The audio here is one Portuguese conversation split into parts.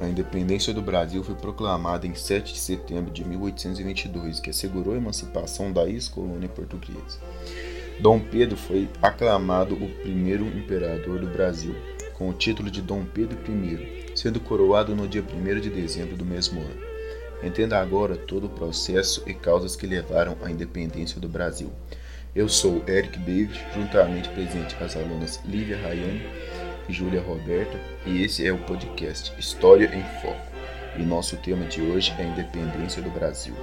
A independência do Brasil foi proclamada em 7 de setembro de 1822, que assegurou a emancipação da ex-colônia portuguesa. Dom Pedro foi aclamado o primeiro imperador do Brasil, com o título de Dom Pedro I, sendo coroado no dia 1 de dezembro do mesmo ano. Entenda agora todo o processo e causas que levaram à independência do Brasil. Eu sou Eric David, juntamente presente as alunas Lívia Rayane Júlia Roberta, e esse é o podcast História em Foco. E nosso tema de hoje é a independência do Brasil.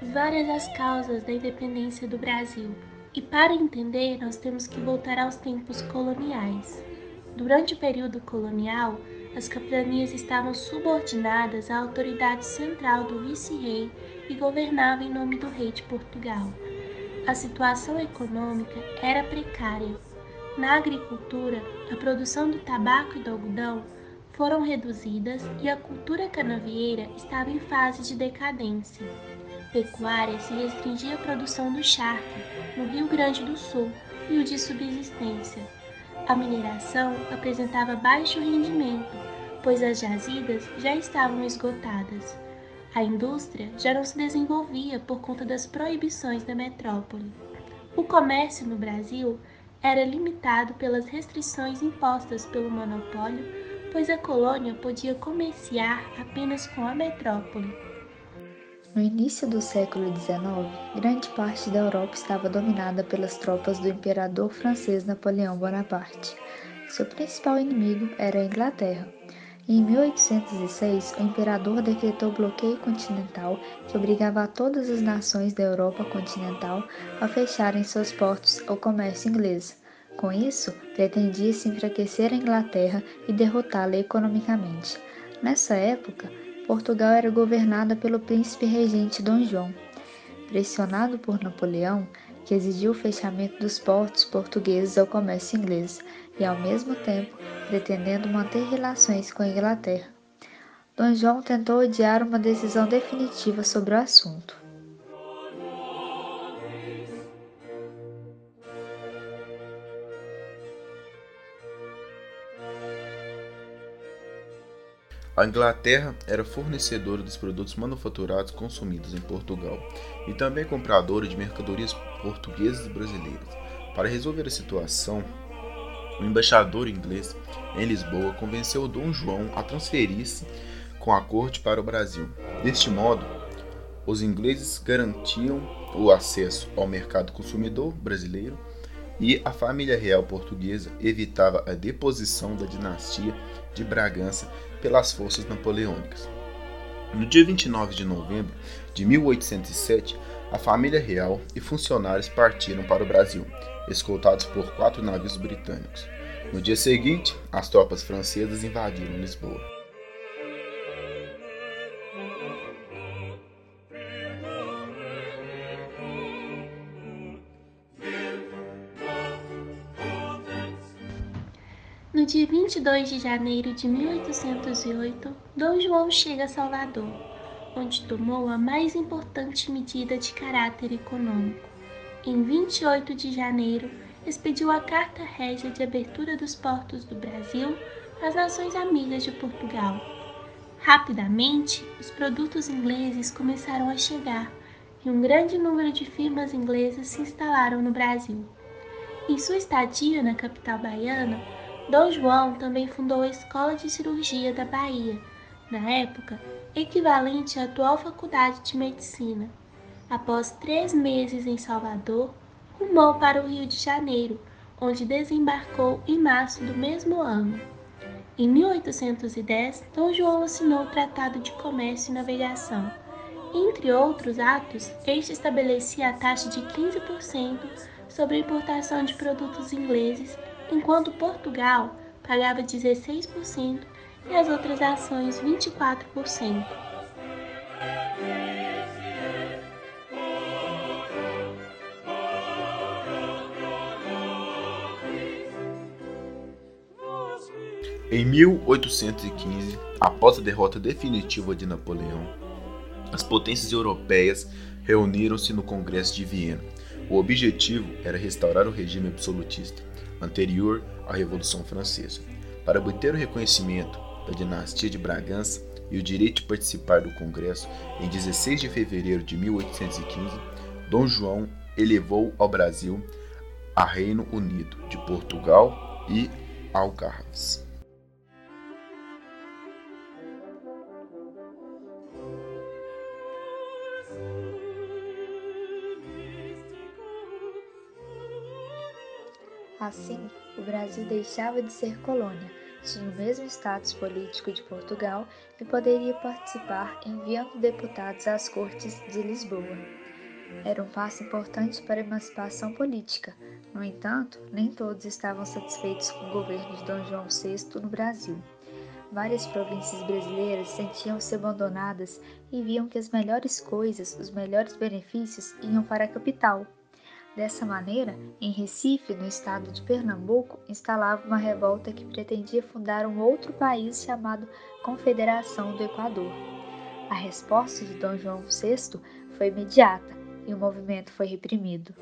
Várias as causas da independência do Brasil. E para entender, nós temos que voltar aos tempos coloniais. Durante o período colonial, as capitanias estavam subordinadas à autoridade central do vice-rei e governavam em nome do rei de Portugal. A situação econômica era precária. Na agricultura, a produção do tabaco e do algodão foram reduzidas e a cultura canavieira estava em fase de decadência. Pecuária se restringia à produção do charque, no Rio Grande do Sul, e o de subsistência. A mineração apresentava baixo rendimento, pois as jazidas já estavam esgotadas. A indústria já não se desenvolvia por conta das proibições da metrópole. O comércio no Brasil era limitado pelas restrições impostas pelo monopólio, pois a colônia podia comerciar apenas com a metrópole. No início do século XIX, grande parte da Europa estava dominada pelas tropas do imperador francês Napoleão Bonaparte. Seu principal inimigo era a Inglaterra. Em 1806, o imperador decretou bloqueio continental que obrigava todas as nações da Europa continental a fecharem seus portos ao comércio inglês. Com isso, pretendia-se enfraquecer a Inglaterra e derrotá-la economicamente. Nessa época, Portugal era governada pelo príncipe regente Dom João. Pressionado por Napoleão, que exigiu o fechamento dos portos portugueses ao comércio inglês e, ao mesmo tempo, pretendendo manter relações com a Inglaterra. Dom João tentou adiar uma decisão definitiva sobre o assunto. A Inglaterra era fornecedora dos produtos manufaturados consumidos em Portugal e também compradora de mercadorias portuguesas e brasileiras. Para resolver a situação, o embaixador inglês em Lisboa convenceu Dom João a transferir-se com a corte para o Brasil. Deste modo, os ingleses garantiam o acesso ao mercado consumidor brasileiro e a família real portuguesa evitava a deposição da dinastia de Bragança pelas forças napoleônicas. No dia 29 de novembro de 1807, a família real e funcionários partiram para o Brasil, escoltados por quatro navios britânicos. No dia seguinte, as tropas francesas invadiram Lisboa. Dia 22 de janeiro de 1808, Dom João chega a Salvador, onde tomou a mais importante medida de caráter econômico. Em 28 de janeiro, expediu a Carta Régia de abertura dos portos do Brasil às nações amigas de Portugal. Rapidamente, os produtos ingleses começaram a chegar e um grande número de firmas inglesas se instalaram no Brasil. Em sua estadia na capital baiana, Dom João também fundou a Escola de Cirurgia da Bahia, na época equivalente à atual Faculdade de Medicina. Após três meses em Salvador, rumou para o Rio de Janeiro, onde desembarcou em março do mesmo ano. Em 1810, Dom João assinou o Tratado de Comércio e Navegação. Entre outros atos, este estabelecia a taxa de 15% sobre a importação de produtos ingleses enquanto Portugal pagava 16% e as outras ações 24%. Em 1815, após a derrota definitiva de Napoleão, as potências europeias reuniram-se no Congresso de Viena. O objetivo era restaurar o regime absolutista, anterior à Revolução Francesa. Para obter o reconhecimento da dinastia de Bragança e o direito de participar do Congresso, em 16 de fevereiro de 1815, Dom João elevou ao Brasil a Reino Unido de Portugal e Algarves. Assim, o Brasil deixava de ser colônia, tinha o mesmo status político de Portugal e poderia participar enviando deputados às cortes de Lisboa. Era um passo importante para a emancipação política. No entanto, nem todos estavam satisfeitos com o governo de Dom João VI no Brasil. Várias províncias brasileiras sentiam-se abandonadas e viam que as melhores coisas, os melhores benefícios iam para a capital, Dessa maneira, em Recife, no estado de Pernambuco, instalava uma revolta que pretendia fundar um outro país chamado Confederação do Equador. A resposta de Dom João VI foi imediata e o movimento foi reprimido.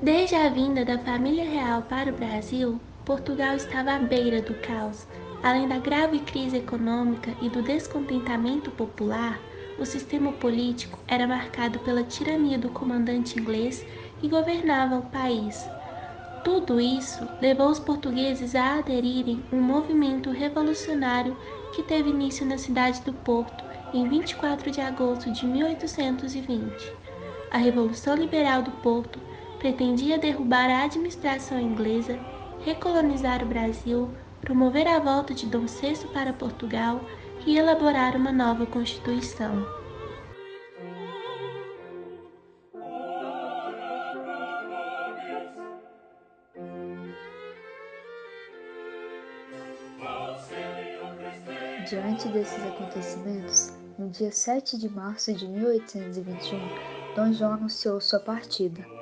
Desde a vinda da família real para o Brasil, Portugal estava à beira do caos. Além da grave crise econômica e do descontentamento popular, o sistema político era marcado pela tirania do comandante inglês que governava o país. Tudo isso levou os portugueses a aderirem um movimento revolucionário que teve início na cidade do Porto em 24 de agosto de 1820. A Revolução Liberal do Porto pretendia derrubar a administração inglesa, recolonizar o Brasil, promover a volta de Dom VI para Portugal e elaborar uma nova Constituição. Diante desses acontecimentos, no dia 7 de março de 1821, Dom João anunciou sua partida.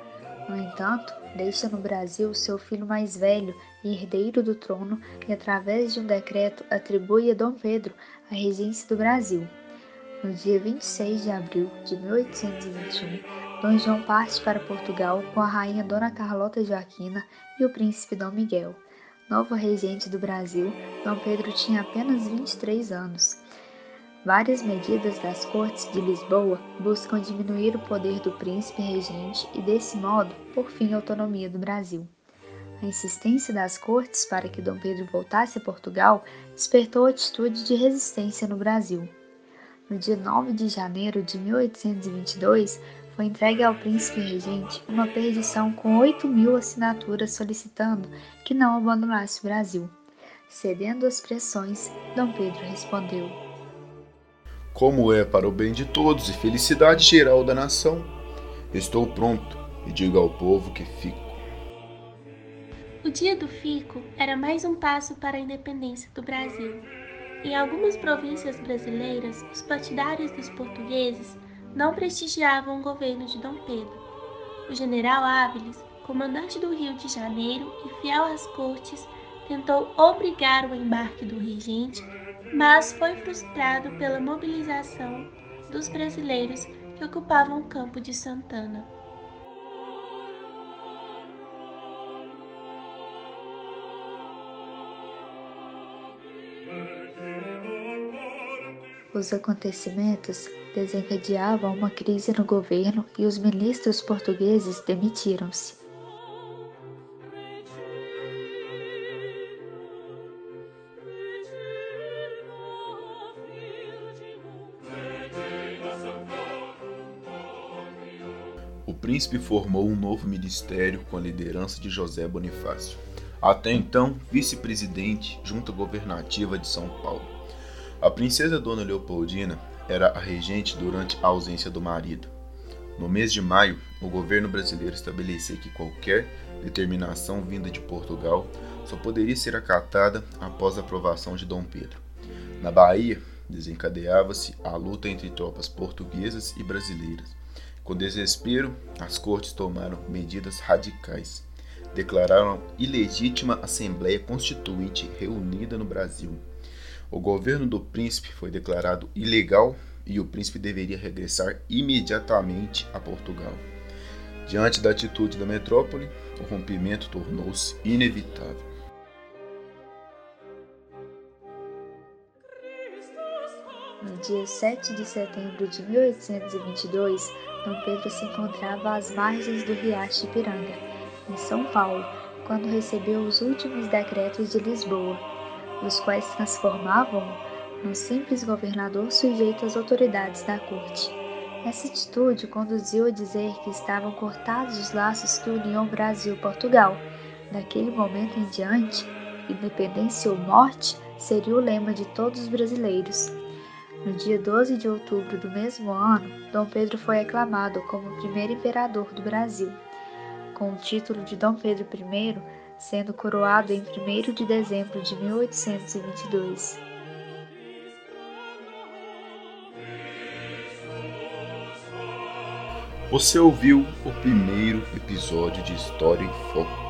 No entanto, deixa no Brasil seu filho mais velho e herdeiro do trono e, através de um decreto, atribui a Dom Pedro a regência do Brasil. No dia 26 de abril de 1821, Dom João parte para Portugal com a rainha Dona Carlota Joaquina e o príncipe Dom Miguel. Novo regente do Brasil, Dom Pedro tinha apenas 23 anos. Várias medidas das Cortes de Lisboa buscam diminuir o poder do príncipe regente e, desse modo, por fim a autonomia do Brasil. A insistência das cortes para que Dom Pedro voltasse a Portugal despertou atitude de resistência no Brasil. No dia 9 de janeiro de 1822, foi entregue ao príncipe regente uma petição com 8 mil assinaturas solicitando que não abandonasse o Brasil. Cedendo às pressões, Dom Pedro respondeu: como é para o bem de todos e felicidade geral da nação. Estou pronto e digo ao povo que fico. O dia do fico era mais um passo para a independência do Brasil. Em algumas províncias brasileiras, os partidários dos portugueses não prestigiavam o governo de Dom Pedro. O general Áviles, comandante do Rio de Janeiro e fiel às cortes, tentou obrigar o embarque do regente mas foi frustrado pela mobilização dos brasileiros que ocupavam o campo de Santana. Os acontecimentos desencadeavam uma crise no governo e os ministros portugueses demitiram-se. Príncipe formou um novo ministério com a liderança de José Bonifácio, até então vice-presidente junta governativa de São Paulo. A princesa Dona Leopoldina era a regente durante a ausência do marido. No mês de maio, o governo brasileiro estabeleceu que qualquer determinação vinda de Portugal só poderia ser acatada após a aprovação de Dom Pedro. Na Bahia, desencadeava-se a luta entre tropas portuguesas e brasileiras Com desespero, as cortes tomaram medidas radicais. Declararam ilegítima Assembleia Constituinte reunida no Brasil. O governo do príncipe foi declarado ilegal e o príncipe deveria regressar imediatamente a Portugal. Diante da atitude da metrópole, o rompimento tornou-se inevitável. No dia 7 de setembro de 1822, Dom Pedro se encontrava às margens do Riacho Ipiranga, em São Paulo, quando recebeu os últimos decretos de Lisboa, os quais transformavam-no num simples governador sujeito às autoridades da corte. Essa atitude conduziu a dizer que estavam cortados os laços que uniam Brasil e Portugal. Daquele momento em diante, independência ou morte seria o lema de todos os brasileiros. No dia 12 de outubro do mesmo ano, Dom Pedro foi aclamado como o primeiro imperador do Brasil, com o título de Dom Pedro I sendo coroado em 1 de dezembro de 1822. Você ouviu o primeiro episódio de História em Foco.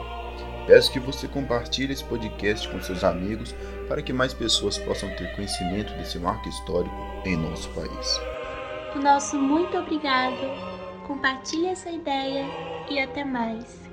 Peço que você compartilhe esse podcast com seus amigos para que mais pessoas possam ter conhecimento desse marco histórico em nosso país. O nosso muito obrigado. Compartilhe essa ideia e até mais.